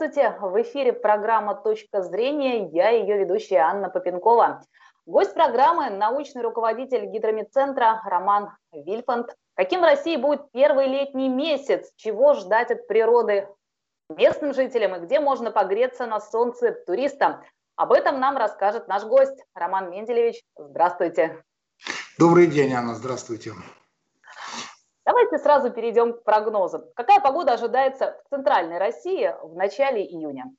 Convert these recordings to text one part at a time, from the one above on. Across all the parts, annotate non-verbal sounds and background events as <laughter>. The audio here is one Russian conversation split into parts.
Здравствуйте! В эфире программа «Точка зрения». Я ее ведущая Анна Попенкова. Гость программы – научный руководитель гидромедцентра Роман Вильфанд. Каким в России будет первый летний месяц? Чего ждать от природы местным жителям и где можно погреться на солнце туристам? Об этом нам расскажет наш гость Роман Менделевич. Здравствуйте! Добрый день, Анна, здравствуйте. Давайте сразу перейдем к прогнозам. Какая погода ожидается в центральной России в начале июня?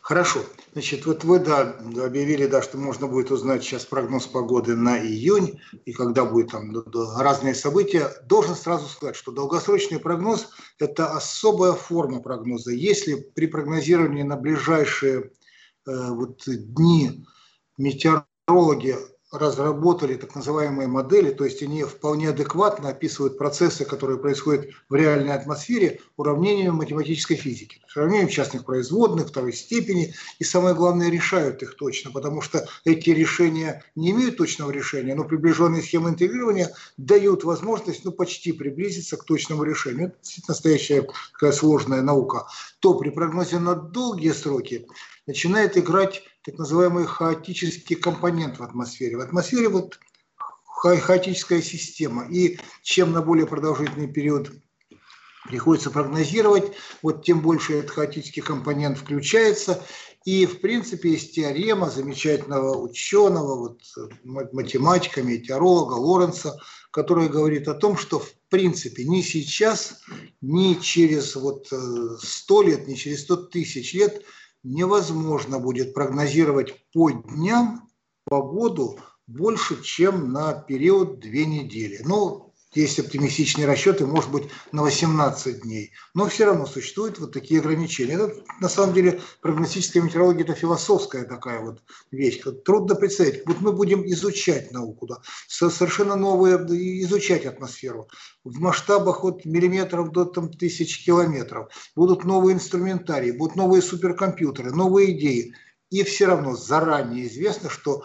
Хорошо. Значит, вот вы да, объявили, да, что можно будет узнать сейчас прогноз погоды на июнь и когда будет там разные события. Должен сразу сказать, что долгосрочный прогноз – это особая форма прогноза. Если при прогнозировании на ближайшие э, вот, дни метеорологи разработали так называемые модели, то есть они вполне адекватно описывают процессы, которые происходят в реальной атмосфере уравнениями математической физики. Уравнением частных производных, второй степени, и самое главное, решают их точно, потому что эти решения не имеют точного решения, но приближенные схемы интегрирования дают возможность ну, почти приблизиться к точному решению. Это настоящая такая сложная наука. То при прогнозе на долгие сроки начинает играть так называемый хаотический компонент в атмосфере. В атмосфере вот ха хаотическая система. И чем на более продолжительный период приходится прогнозировать, вот тем больше этот хаотический компонент включается. И, в принципе, есть теорема замечательного ученого, вот, математика, метеоролога Лоренца, которая говорит о том, что, в принципе, ни сейчас, ни через вот 100 э, лет, ни через 100 тысяч лет – невозможно будет прогнозировать по дням погоду больше, чем на период две недели. Ну, есть оптимистичные расчеты, может быть, на 18 дней. Но все равно существуют вот такие ограничения. Это, на самом деле, прогностическая метеорология – это философская такая вот вещь. Трудно представить. Вот мы будем изучать науку, да, совершенно новые, изучать атмосферу в масштабах от миллиметров до там, тысяч километров. Будут новые инструментарии, будут новые суперкомпьютеры, новые идеи. И все равно заранее известно, что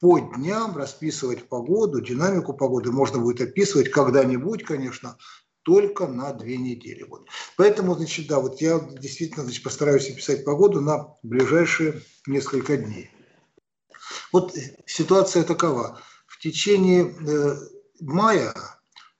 по дням расписывать погоду, динамику погоды можно будет описывать когда-нибудь, конечно, только на две недели. Вот. Поэтому, значит, да, вот я действительно значит, постараюсь описать погоду на ближайшие несколько дней. Вот ситуация такова. В течение э, мая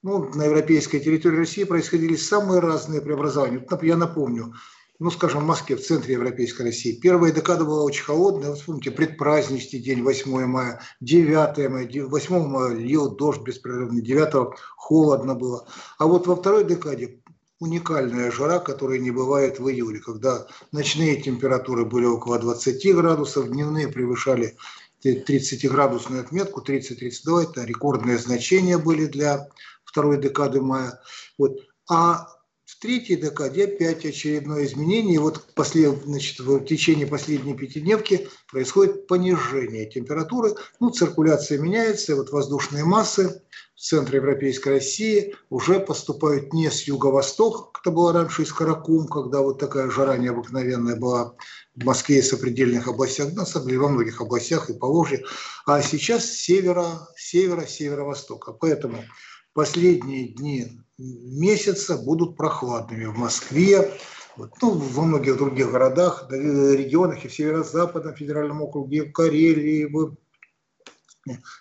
ну, на европейской территории России происходили самые разные преобразования. Я напомню, ну, скажем, в Москве, в центре Европейской России. Первая декада была очень холодная. Вот вспомните, предпраздничный день, 8 мая, 9 мая, 8 мая лил дождь беспрерывный, 9 холодно было. А вот во второй декаде уникальная жара, которая не бывает в июле, когда ночные температуры были около 20 градусов, дневные превышали 30-градусную отметку, 30-32, это рекордные значения были для второй декады мая. Вот. А третьей декаде опять очередное изменение. И вот после, значит, в течение последней пятидневки происходит понижение температуры. Ну, циркуляция меняется, и вот воздушные массы в центре Европейской России уже поступают не с юго-востока, как это было раньше из Каракум, когда вот такая жара необыкновенная была в Москве и сопредельных областях, на самом деле во многих областях и по Волжье, а сейчас с севера, севера, северо-востока. Поэтому последние дни месяца будут прохладными в Москве, ну, во многих других городах, регионах и в Северо-Западном федеральном округе, в Карелии, в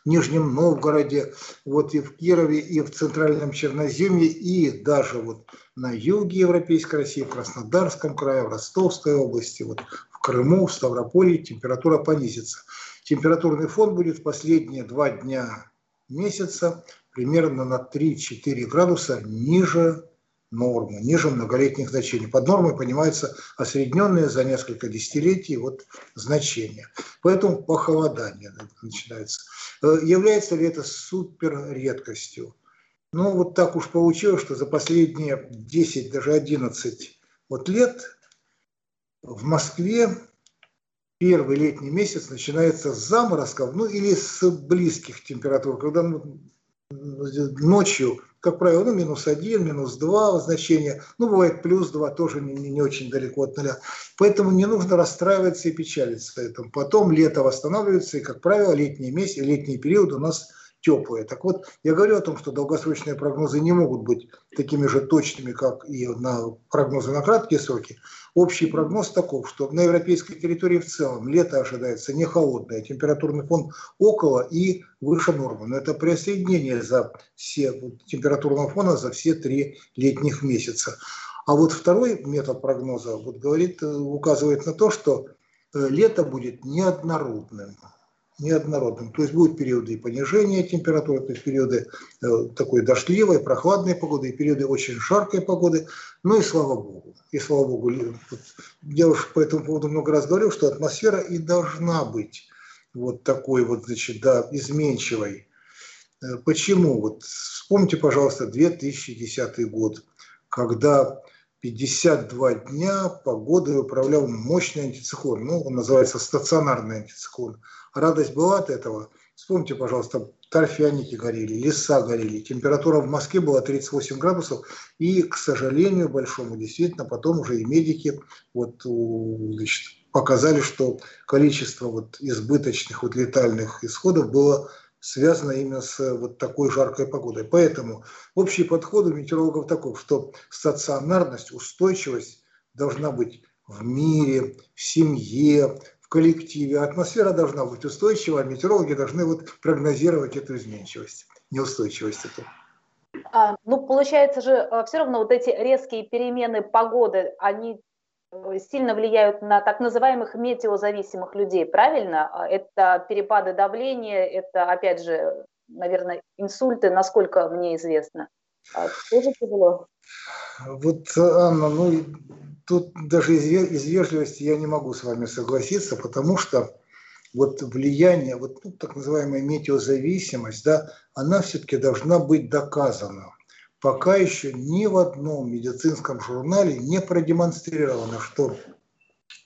Нижнем Новгороде, вот и в Кирове, и в Центральном Черноземье, и даже вот на юге Европейской России, в Краснодарском крае, в Ростовской области, вот в Крыму, в Ставрополье температура понизится. Температурный фон будет в последние два дня месяца примерно на 3-4 градуса ниже нормы, ниже многолетних значений. Под нормой понимаются осредненные за несколько десятилетий вот значения. Поэтому похолодание начинается. Э, является ли это супер редкостью? Ну, вот так уж получилось, что за последние 10, даже 11 вот лет в Москве первый летний месяц начинается с заморозков, ну или с близких температур, когда ну, ночью, как правило, ну, минус один, минус два значения, ну, бывает плюс два, тоже не, не очень далеко от нуля. Поэтому не нужно расстраиваться и печалиться этому. Потом лето восстанавливается, и, как правило, летний месяц, летний период у нас теплые. Так вот, я говорю о том, что долгосрочные прогнозы не могут быть такими же точными, как и на прогнозы на краткие сроки. Общий прогноз таков, что на европейской территории в целом лето ожидается не холодное, температурный фон около и выше нормы. Но это присоединение за все температурного фона за все три летних месяца. А вот второй метод прогноза вот говорит, указывает на то, что э, лето будет неоднородным неоднородным. То есть будут периоды понижения температуры, то есть периоды э, такой дождливой, прохладной погоды, и периоды очень жаркой погоды. Ну и слава богу. И слава богу. Я уж по этому поводу много раз говорил, что атмосфера и должна быть вот такой вот, значит, да, изменчивой. Э, почему? Вот вспомните, пожалуйста, 2010 год, когда 52 дня погодой управлял мощный антициклон. Ну, он называется стационарный антициклон. Радость была от этого. Вспомните, пожалуйста, торфяники горели, леса горели. Температура в Москве была 38 градусов. И, к сожалению большому, действительно, потом уже и медики вот, значит, показали, что количество вот избыточных вот летальных исходов было связано именно с э, вот такой жаркой погодой. Поэтому общий подход у метеорологов таков, что стационарность, устойчивость должна быть в мире, в семье, в коллективе. Атмосфера должна быть устойчива, а метеорологи должны вот прогнозировать эту изменчивость, неустойчивость эту. А, ну, получается же, э, все равно вот эти резкие перемены погоды, они сильно влияют на так называемых метеозависимых людей, правильно? А, это перепады давления, это, опять же, наверное, инсульты, насколько мне известно. А, тоже тяжело? Вот, Анна, ну, тут даже из, из вежливости я не могу с вами согласиться, потому что вот влияние, вот ну, так называемая метеозависимость, да, она все-таки должна быть доказана пока еще ни в одном медицинском журнале не продемонстрировано, что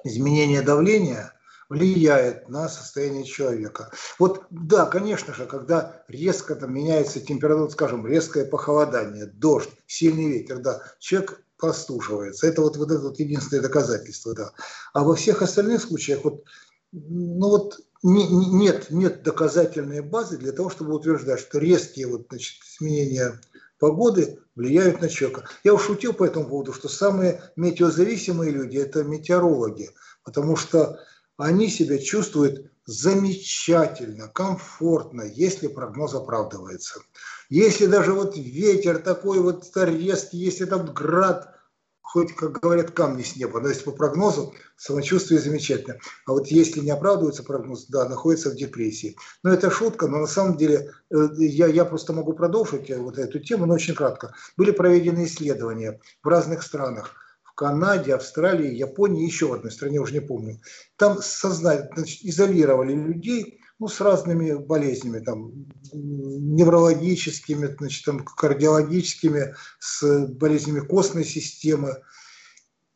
изменение давления влияет на состояние человека. Вот да, конечно же, когда резко там меняется температура, скажем, резкое похолодание, дождь, сильный ветер, да, человек простуживается. Это вот, вот это вот единственное доказательство, да. А во всех остальных случаях вот, ну вот не, нет, нет доказательной базы для того, чтобы утверждать, что резкие вот, значит, изменения погоды влияют на человека. Я уж шутил по этому поводу, что самые метеозависимые люди – это метеорологи, потому что они себя чувствуют замечательно, комфортно, если прогноз оправдывается. Если даже вот ветер такой вот резкий, если там град – хоть, как говорят, камни с неба. Но если по прогнозу, самочувствие замечательно. А вот если не оправдывается прогноз, да, находится в депрессии. Но это шутка, но на самом деле э, я, я просто могу продолжить э, вот эту тему, но очень кратко. Были проведены исследования в разных странах. В Канаде, Австралии, Японии, еще в одной стране, уже не помню. Там сознательно значит, изолировали людей ну, с разными болезнями, там, неврологическими, значит, там, кардиологическими, с болезнями костной системы.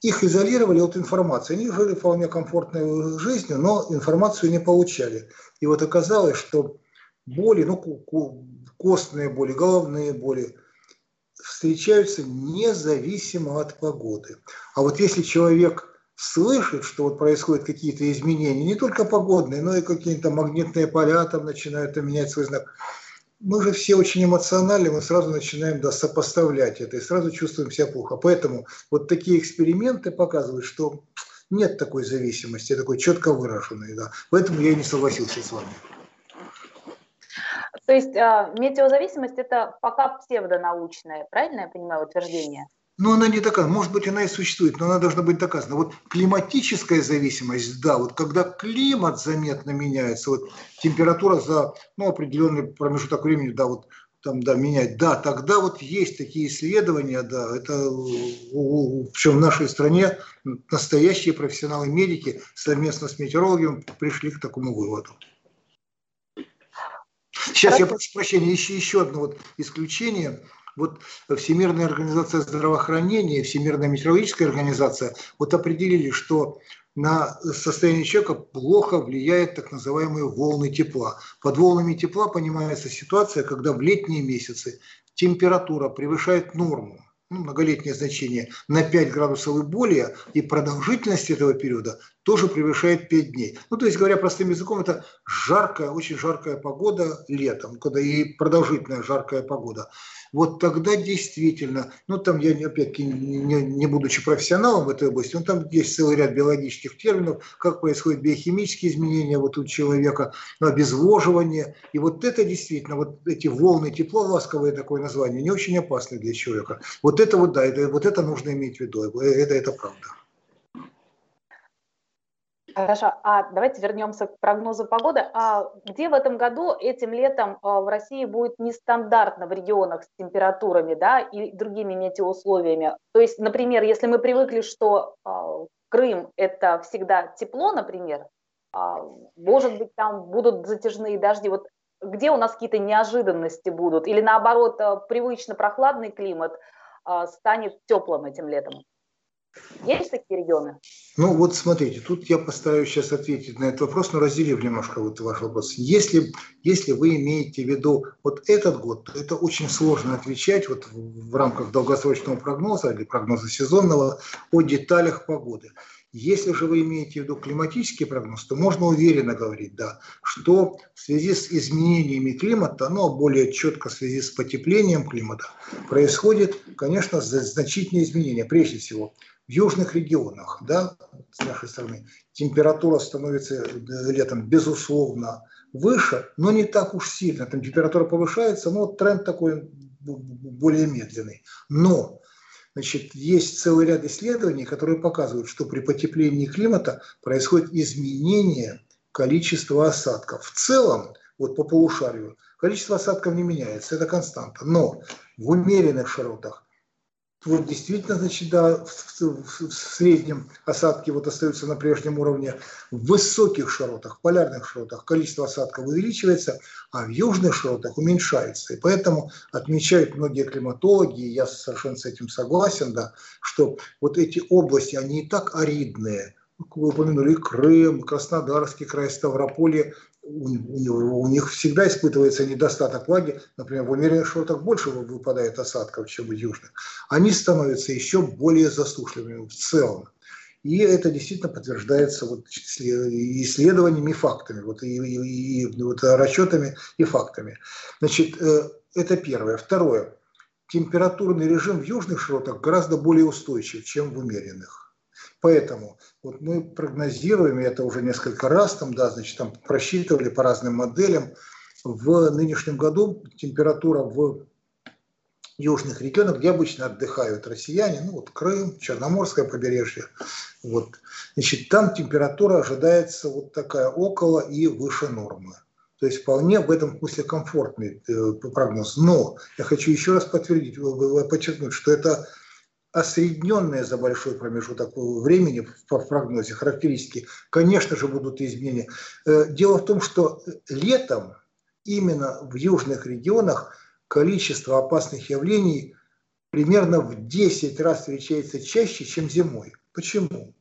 Их изолировали от информации. Они жили вполне комфортной жизнью, но информацию не получали. И вот оказалось, что боли, ну, костные боли, головные боли встречаются независимо от погоды. А вот если человек слышит, что вот происходят какие-то изменения, не только погодные, но и какие-то магнитные поля там начинают менять свой знак. Мы же все очень эмоциональны, мы сразу начинаем да, сопоставлять это и сразу чувствуем себя плохо. Поэтому вот такие эксперименты показывают, что нет такой зависимости, такой четко выраженной. Да. Поэтому я и не согласился с вами. То есть э, метеозависимость это пока псевдонаучное, правильно я понимаю утверждение? Но она не доказана. Может быть, она и существует, но она должна быть доказана. Вот климатическая зависимость, да, вот когда климат заметно меняется, вот температура за ну, определенный промежуток времени, да, вот там, да, менять, да, тогда вот есть такие исследования, да, это причем в нашей стране настоящие профессионалы-медики совместно с метеорологами пришли к такому выводу. Сейчас я прошу прощения, еще, еще одно вот исключение – вот Всемирная организация здравоохранения, Всемирная метеорологическая организация вот определили, что на состояние человека плохо влияет так называемые волны тепла. Под волнами тепла понимается ситуация, когда в летние месяцы температура превышает норму. ну, многолетнее значение, на 5 градусов и более, и продолжительность этого периода тоже превышает 5 дней. Ну, то есть, говоря простым языком, это жаркая, очень жаркая погода летом, когда и продолжительная жаркая погода вот тогда действительно, ну там я опять-таки не, не будучи профессионалом в этой области, ну там есть целый ряд биологических терминов, как происходят биохимические изменения вот у человека, ну, обезвоживание, и вот это действительно, вот эти волны тепла, ласковое такое название, не очень опасны для человека. Вот это вот, да, это, вот это нужно иметь в виду, это, это правда. Хорошо, а давайте вернемся к прогнозу погоды. А где в этом году этим летом а, в России будет нестандартно в регионах с температурами да, и другими метеоусловиями? То есть, например, если мы привыкли, что а, Крым – это всегда тепло, например, а, может быть, там будут затяжные дожди. Вот где у нас какие-то неожиданности будут? Или наоборот, привычно прохладный климат станет теплым этим летом? Есть такие регионы? Ну вот смотрите, тут я постараюсь сейчас ответить на этот вопрос, но разделив немножко вот ваш вопрос. Если, если вы имеете в виду вот этот год, то это очень сложно отвечать вот в, в рамках долгосрочного прогноза или прогноза сезонного о деталях погоды. Если же вы имеете в виду климатический прогноз, то можно уверенно говорить, да, что в связи с изменениями климата, но более четко в связи с потеплением климата, происходит, конечно, значительные изменения. Прежде всего, в южных регионах, да, с нашей стороны, температура становится э, летом, безусловно, выше, но не так уж сильно. Там температура повышается, но тренд такой более медленный. Но значит, есть целый ряд исследований, которые показывают, что при потеплении климата происходит изменение количества осадков. В целом, вот по полушарию, количество осадков не меняется, это константа. Но в умеренных широтах вот действительно, значит, да, в, в, в среднем осадки вот остаются на прежнем уровне. В высоких широтах, полярных широтах количество осадков увеличивается, а в южных широтах уменьшается. И поэтому отмечают многие климатологи, и я совершенно с этим согласен, да, что вот эти области, они и так аридные, вы упомянули Крым, Краснодарский край, Ставрополье, у, у них всегда испытывается недостаток влаги, например, в умеренных широтах больше выпадает осадков, чем в южных, они становятся еще более засушливыми в целом. И это действительно подтверждается вот исследованиями и фактами, вот, и, и, и вот расчетами и фактами. Значит, э, это первое. Второе. Температурный режим в южных широтах гораздо более устойчив, чем в умеренных. Поэтому вот мы прогнозируем, и это уже несколько раз там, да, значит, там просчитывали по разным моделям, в нынешнем году температура в южных регионах, где обычно отдыхают россияне, ну вот Крым, Черноморское побережье, вот, значит, там температура ожидается вот такая около и выше нормы. То есть вполне в этом смысле комфортный э, прогноз. Но я хочу еще раз подтвердить, подчеркнуть, что это осредненные за большой промежуток времени в прогнозе характеристики, конечно же, будут изменения. Э, дело в том, что летом именно в южных регионах количество опасных явлений примерно в 10 раз встречается чаще, чем зимой. Почему?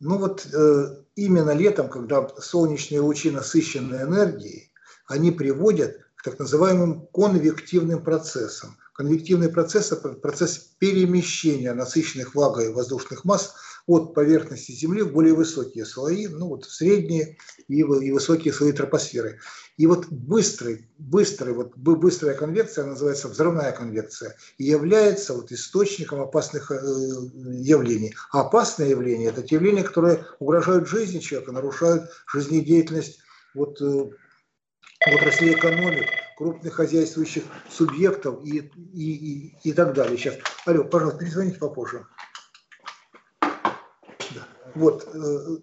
Ну вот э, именно летом, когда солнечные лучи насыщены энергией, они приводят к так называемым конвективным процессам – Конвективный процесс – это процесс перемещения насыщенных влагой воздушных масс от поверхности Земли в более высокие слои, ну вот средние и, и высокие слои тропосферы. И вот быстрый, быстрый, вот быстрая конвекция, называется взрывная конвекция, и является вот источником опасных э, явлений. А опасные явления – это те явления, которые угрожают жизни человека, нарушают жизнедеятельность вот, э, отрасли экономики крупных хозяйствующих субъектов и, и, и, и так далее. Сейчас, алло, пожалуйста, перезвоните попозже. Вот, э,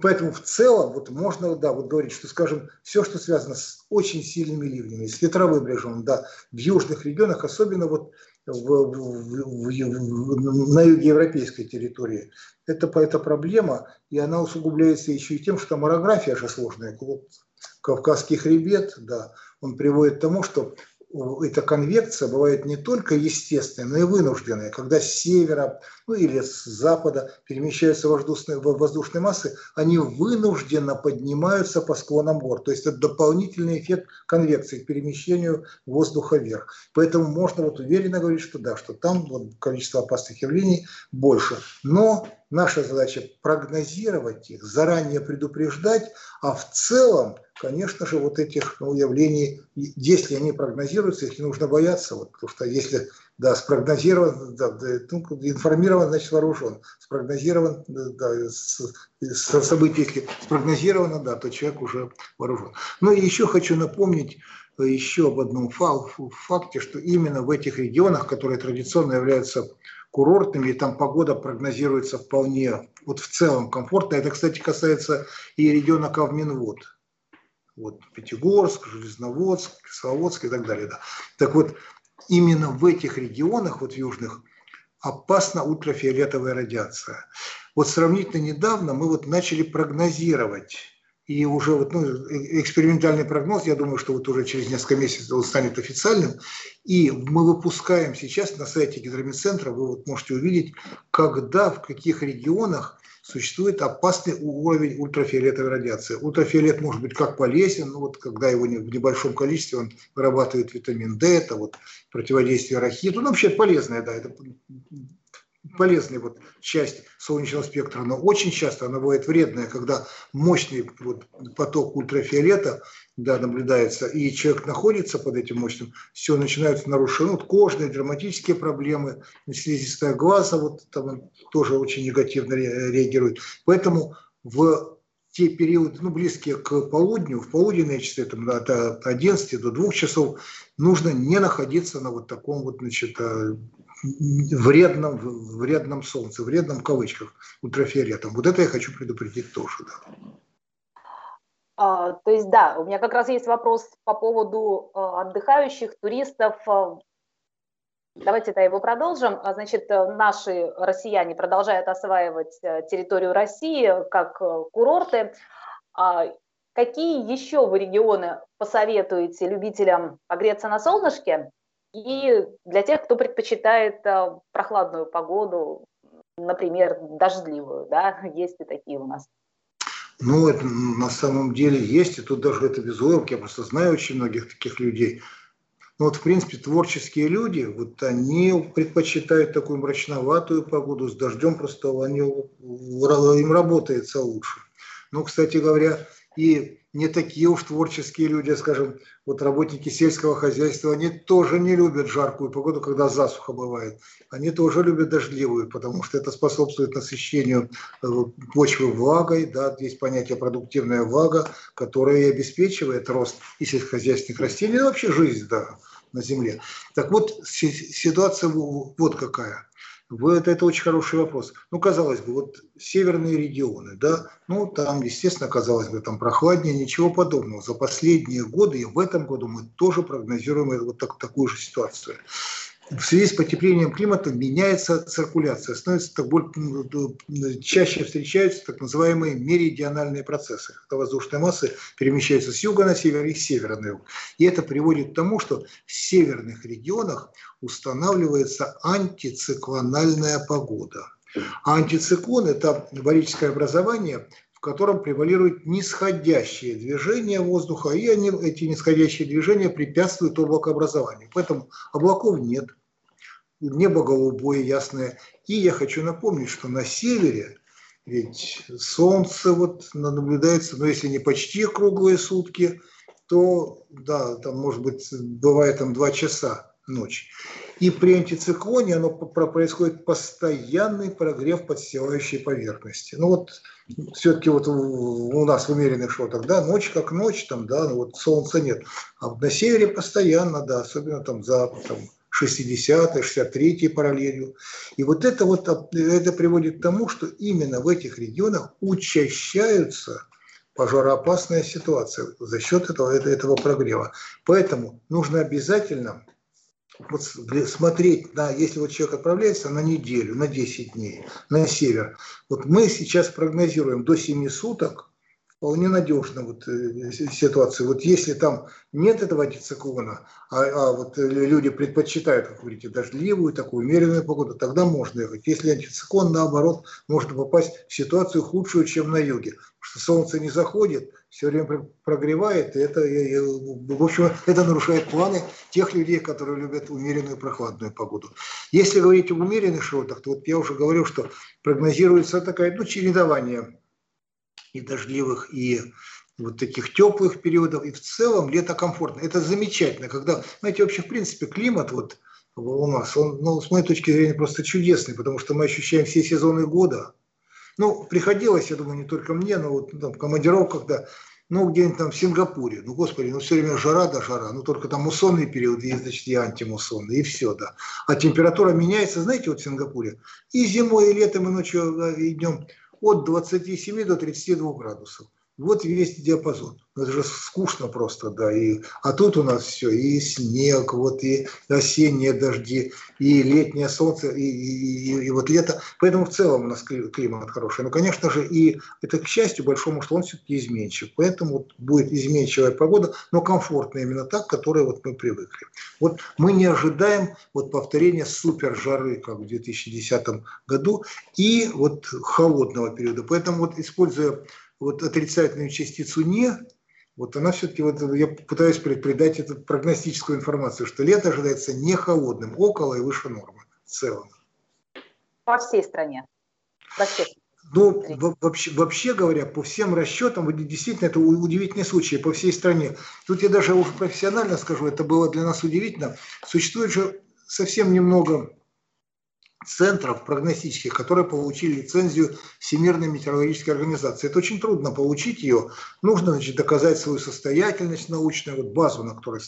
поэтому в целом вот можно, да, вот говорить, что, скажем, все, что связано с очень сильными ливнями, с ветровым режимом, да, в южных регионах, особенно вот в, в, в, в, на юге европейской территории, это, это проблема, и она усугубляется еще и тем, что там орография же сложная, вот, Кавказский хребет, да, он приводит к тому, что эта конвекция бывает не только естественная, но и вынужденная, когда с севера ну, или с запада перемещаются воздушные, воздушные массы, они вынужденно поднимаются по склонам гор. То есть это дополнительный эффект конвекции к перемещению воздуха вверх. Поэтому можно вот уверенно говорить, что да, что там вот количество опасных явлений больше. Но наша задача прогнозировать их, заранее предупреждать, а в целом конечно же, вот этих ну, явлений, если они прогнозируются, их не нужно бояться, вот, потому что если да, спрогнозирован, да, ну, информирован, значит вооружен, спрогнозирован, да, с, с событий, если спрогнозировано, да, то человек уже вооружен. Ну и еще хочу напомнить еще об одном факте, что именно в этих регионах, которые традиционно являются курортными, и там погода прогнозируется вполне, вот в целом комфортно. Это, кстати, касается и региона Кавминвод вот Пятигорск, Железноводск, Кисловодск и так далее. Да. Так вот, именно в этих регионах, вот южных, опасна ультрафиолетовая радиация. Вот сравнительно недавно мы вот начали прогнозировать и уже вот, ну, экспериментальный прогноз, я думаю, что вот уже через несколько месяцев он станет официальным. И мы выпускаем сейчас на сайте гидромедцентра, вы вот можете увидеть, когда, в каких регионах существует опасный уровень ультрафиолетовой радиации. Ультрафиолет может быть как полезен, ну вот когда его в небольшом количестве он вырабатывает витамин D, это вот противодействие рахиту, ну вообще полезное, да, это полезная вот часть солнечного спектра, но очень часто она бывает вредная, когда мощный вот поток ультрафиолета да, наблюдается, и человек находится под этим мощным, все, начинаются нарушения, вот кожные, драматические проблемы, слизистая глаза, вот там тоже очень негативно реагирует. Поэтому в те периоды, ну, близкие к полудню, в полуденные часы, там, от 11 до 2 часов, нужно не находиться на вот таком вот, значит, э, вредном, вредном солнце, вредном в кавычках, ультрафиолетом. Вот это я хочу предупредить тоже. Да. А, то есть, да, у меня как раз есть вопрос по поводу а, отдыхающих, туристов. А, давайте это его продолжим. Значит, наши россияне продолжают осваивать территорию России как курорты. Какие еще вы регионы посоветуете любителям погреться на солнышке и для тех, кто предпочитает э, прохладную погоду, например, дождливую, да, <laughs> есть и такие у нас. Ну, это на самом деле есть, и тут даже это без улыбки, я просто знаю очень многих таких людей. Ну вот, в принципе, творческие люди, вот они предпочитают такую мрачноватую погоду с дождем, просто они, им работается лучше. Ну, кстати говоря, и не такие уж творческие люди, скажем, вот работники сельского хозяйства, они тоже не любят жаркую погоду, когда засуха бывает. Они тоже любят дождливую, потому что это способствует насыщению э, почвы влагой, да, есть понятие продуктивная влага, которая и обеспечивает рост и сельскохозяйственных растений, и вообще жизнь, да, на земле. Так вот, ситуация вот какая. Это, это очень хороший вопрос. Ну, казалось бы, вот северные регионы, да, ну, там, естественно, казалось бы, там прохладнее, ничего подобного. За последние годы и в этом году мы тоже прогнозируем вот так, такую же ситуацию в связи с потеплением климата меняется циркуляция, становится так более, чаще встречаются так называемые меридиональные процессы. Когда воздушные массы перемещаются с юга на север и с севера на юг. И это приводит к тому, что в северных регионах устанавливается антициклональная погода. А антициклон – это барическое образование, в котором превалирует нисходящее движение воздуха, и они, эти нисходящие движения препятствуют облакообразованию. Поэтому облаков нет, небо голубое, ясное. И я хочу напомнить, что на севере ведь солнце вот наблюдается, но если не почти круглые сутки, то да, там может быть бывает там два часа ночь. И при антициклоне оно происходит постоянный прогрев подстилающей поверхности. Ну вот все-таки вот у нас в умеренных шотах, да, ночь как ночь, там, да, ну вот солнца нет. А на севере постоянно, да, особенно там за там, 60-й, 63-й параллелью. И вот это вот это приводит к тому, что именно в этих регионах учащаются пожароопасная ситуация за счет этого, этого прогрева. Поэтому нужно обязательно вот смотреть, на, если вот человек отправляется на неделю, на 10 дней на север, вот мы сейчас прогнозируем до 7 суток вполне надежна вот э, ситуация. Вот если там нет этого антициклона, а, а вот э, люди предпочитают, как говорите, дождливую, такую умеренную погоду, тогда можно ехать. Если антициклон, наоборот, можно попасть в ситуацию худшую, чем на юге. Солнце не заходит, все время прогревает, и это, в общем, это нарушает планы тех людей, которые любят умеренную прохладную погоду. Если говорить об умеренных широтах, то вот я уже говорил, что прогнозируется такая, ну, чередование и дождливых, и вот таких теплых периодов, и в целом лето комфортно. Это замечательно, когда, знаете, вообще, в принципе, климат вот у нас, он, ну, с моей точки зрения, просто чудесный, потому что мы ощущаем все сезоны года. Ну, приходилось, я думаю, не только мне, но вот там, в командировках, да, ну, где-нибудь там в Сингапуре, ну, господи, ну, все время жара да жара, ну, только там муссонный период есть, значит, и антимуссонный, и все, да. А температура меняется, знаете, вот в Сингапуре, и зимой, и летом, и ночью, и днем от 27 до 32 градусов. Вот весь диапазон. Это же скучно просто, да. И, а тут у нас все, и снег, вот и осенние дожди, и летнее солнце, и, и, и, и вот лето. Поэтому в целом у нас климат хороший. Но, конечно же, и это, к счастью, большому, что он все-таки изменчив. Поэтому вот будет изменчивая погода, но комфортная именно так, к которой вот мы привыкли. Вот мы не ожидаем вот повторения супер жары, как в 2010 году, и вот холодного периода. Поэтому вот используя вот отрицательную частицу «не», вот она все-таки, вот я пытаюсь придать эту прогностическую информацию, что лето ожидается не холодным, около и выше нормы в целом. По всей стране? По всей ну, вообще, вообще говоря, по всем расчетам, действительно, это удивительный случай по всей стране. Тут я даже уж профессионально скажу, это было для нас удивительно. Существует же совсем немного центров прогностических, которые получили лицензию Всемирной метеорологической организации. Это очень трудно получить ее. Нужно значит, доказать свою состоятельность научную, вот базу, на которой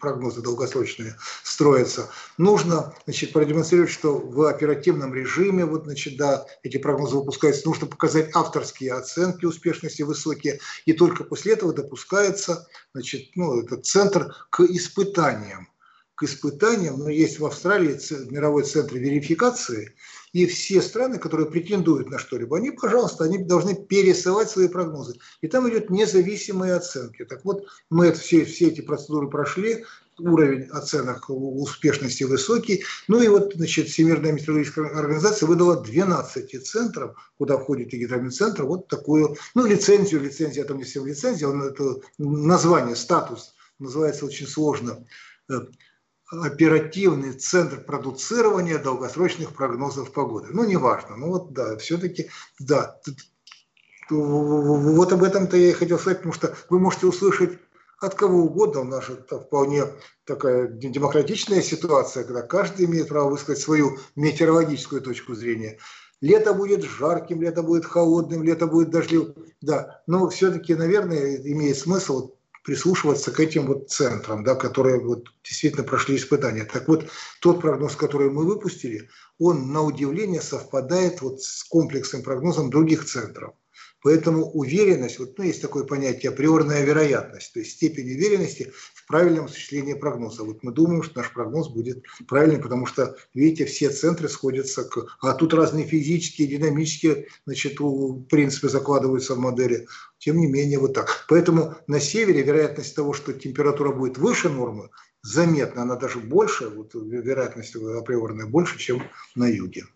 прогнозы долгосрочные строятся. Нужно значит, продемонстрировать, что в оперативном режиме вот, значит, да, эти прогнозы выпускаются. Нужно показать авторские оценки успешности высокие. И только после этого допускается значит, ну, этот центр к испытаниям к испытаниям, но есть в Австралии мировой центр верификации, и все страны, которые претендуют на что-либо, они, пожалуйста, они должны пересылать свои прогнозы. И там идет независимые оценки. Так вот, мы это, все, все эти процедуры прошли, уровень оценок успешности высокий. Ну и вот, значит, Всемирная метеорологическая организация выдала 12 центров, куда входит и гидромедцентр, вот такую, ну, лицензию, лицензия, там не всем лицензия, он, это название, статус, называется очень сложно, э, оперативный центр продуцирования долгосрочных прогнозов погоды. Ну, неважно, ну вот да, все-таки, да, вот об этом-то я и хотел сказать, потому что вы можете услышать от кого угодно, у нас это вполне такая демократичная ситуация, когда каждый имеет право высказать свою метеорологическую точку зрения. Лето будет жарким, лето будет холодным, лето будет дождливым. Да, но все-таки, наверное, имеет смысл прислушиваться к этим вот центрам, да, которые вот действительно прошли испытания. Так вот, тот прогноз, который мы выпустили, он на удивление совпадает вот с комплексным прогнозом других центров. Поэтому уверенность, вот, ну, есть такое понятие априорная вероятность, то есть степень уверенности в правильном осуществлении прогноза. Вот мы думаем, что наш прогноз будет правильный, потому что, видите, все центры сходятся к... А тут разные физические, динамические значит, принципы закладываются в модели. Тем не менее, вот так. Поэтому на севере вероятность того, что температура будет выше нормы, заметна, она даже больше, вот вероятность априорная больше, чем на юге.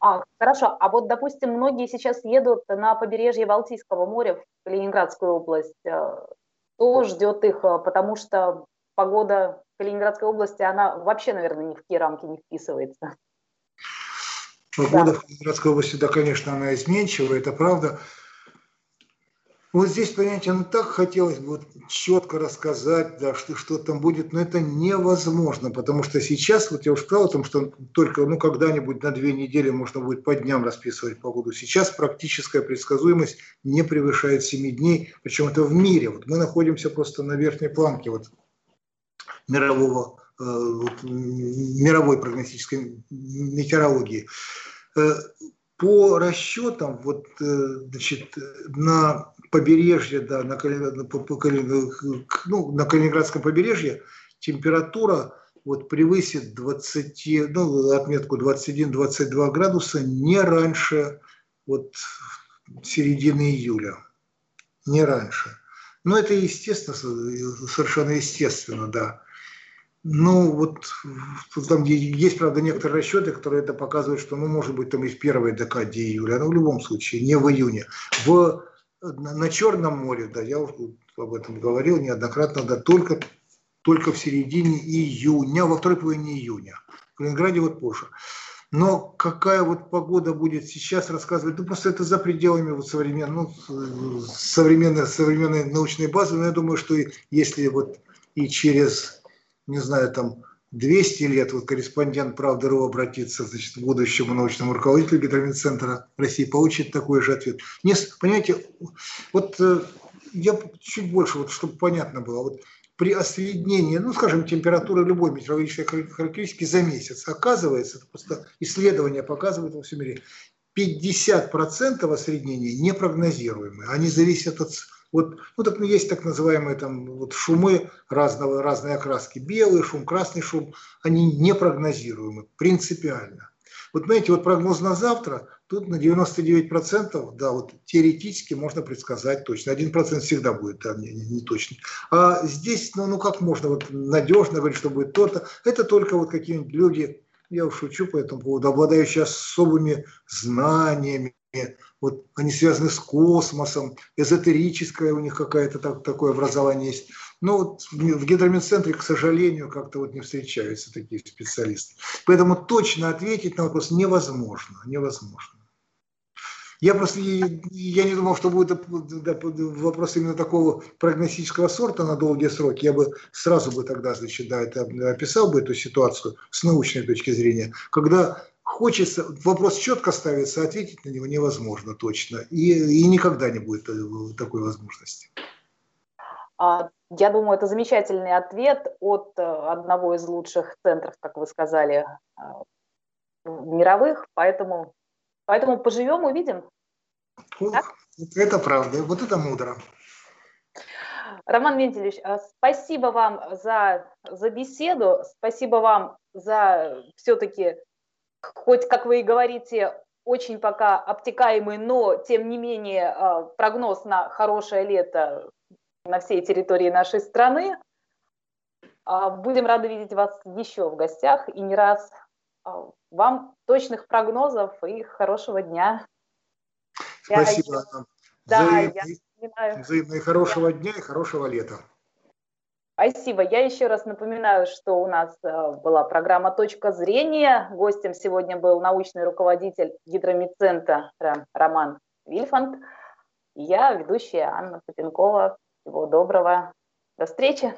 А, хорошо, а вот, допустим, многие сейчас едут на побережье Балтийского моря в Калининградскую область. Что э, ждет их? Э, потому что погода в Калининградской области, она вообще, наверное, ни в какие рамки не вписывается. Погода да. в Калининградской области, да, конечно, она изменчива, это правда. Вот здесь, понимаете, ну так хотелось бы вот четко рассказать, да, что, что там будет, но это невозможно, потому что сейчас, вот я уже сказал о том, что только ну, когда-нибудь на две недели можно будет по дням расписывать погоду. Сейчас практическая предсказуемость не превышает 7 дней, причем это в мире. Вот мы находимся просто на верхней планке вот мирового, э, вот, мировой прогностической метеорологии. Э, по расчетам, вот, э, значит, на побережье, да, на, по, ну, на Калининградском побережье температура вот превысит 20, ну, отметку 21-22 градуса не раньше вот середины июля. не раньше. Но это естественно, совершенно естественно, да. Ну, вот там есть, правда, некоторые расчеты, которые это показывают, что, ну, может быть, там и в первой декаде июля, но в любом случае, не в июне. В, на Черном море, да, я об этом говорил неоднократно, да, только, только в середине июня, во второй половине июня. В Калининграде вот позже. Но какая вот погода будет сейчас рассказывать, ну просто это за пределами вот современной, ну, современной, современной научной базы. Но я думаю, что если вот и через, не знаю, там 200 лет вот корреспондент «Правды.ру» обратится значит, к будущему научному руководителю Гидромедцентра России, получит такой же ответ. Не, понимаете, вот э, я чуть больше, вот, чтобы понятно было, вот при осреднении, ну, скажем, температуры любой метеорологической характеристики за месяц, оказывается, просто исследования показывают во всем мире, 50% осреднения непрогнозируемые. Они зависят от вот, ну, так, ну, есть так называемые там, вот, шумы разного, разной окраски. Белый шум, красный шум, они непрогнозируемы принципиально. Вот знаете, вот прогноз на завтра, тут на 99%, да, вот теоретически можно предсказать точно. 1% всегда будет да, не, не точный. А здесь, ну, ну как можно вот надежно говорить, что будет то-то. Это только вот какие-нибудь люди, я уж шучу по этому поводу, обладающие особыми знаниями, вот они связаны с космосом, эзотерическое у них какое-то так, такое образование есть. Но вот в гидромедцентре, к сожалению, как-то вот не встречаются такие специалисты. Поэтому точно ответить на вопрос невозможно. Невозможно. Я просто я не думал, что будет вопрос именно такого прогностического сорта на долгие сроки. Я бы сразу бы тогда, значит, да, это описал бы эту ситуацию с научной точки зрения, когда хочется, вопрос четко ставится, ответить на него невозможно точно. И, и никогда не будет э, такой возможности. А, я думаю, это замечательный ответ от э, одного из лучших центров, как вы сказали, а, мировых, поэтому, поэтому поживем, увидим. Ох, это правда, вот это мудро. Роман Вентилевич, а, спасибо вам за, за беседу, спасибо вам за все-таки хоть, как вы и говорите, очень пока обтекаемый, но тем не менее а, прогноз на хорошее лето на всей территории нашей страны. А, будем рады видеть вас еще в гостях и не раз. А, вам точных прогнозов и хорошего дня. Спасибо. Я... Да, взаимно, я взаимно и хорошего дня и хорошего лета. Спасибо. Я еще раз напоминаю, что у нас э, была программа «Точка зрения». Гостем сегодня был научный руководитель гидромедцентра Роман Вильфанд. Я ведущая Анна Попенкова. Всего доброго. До встречи.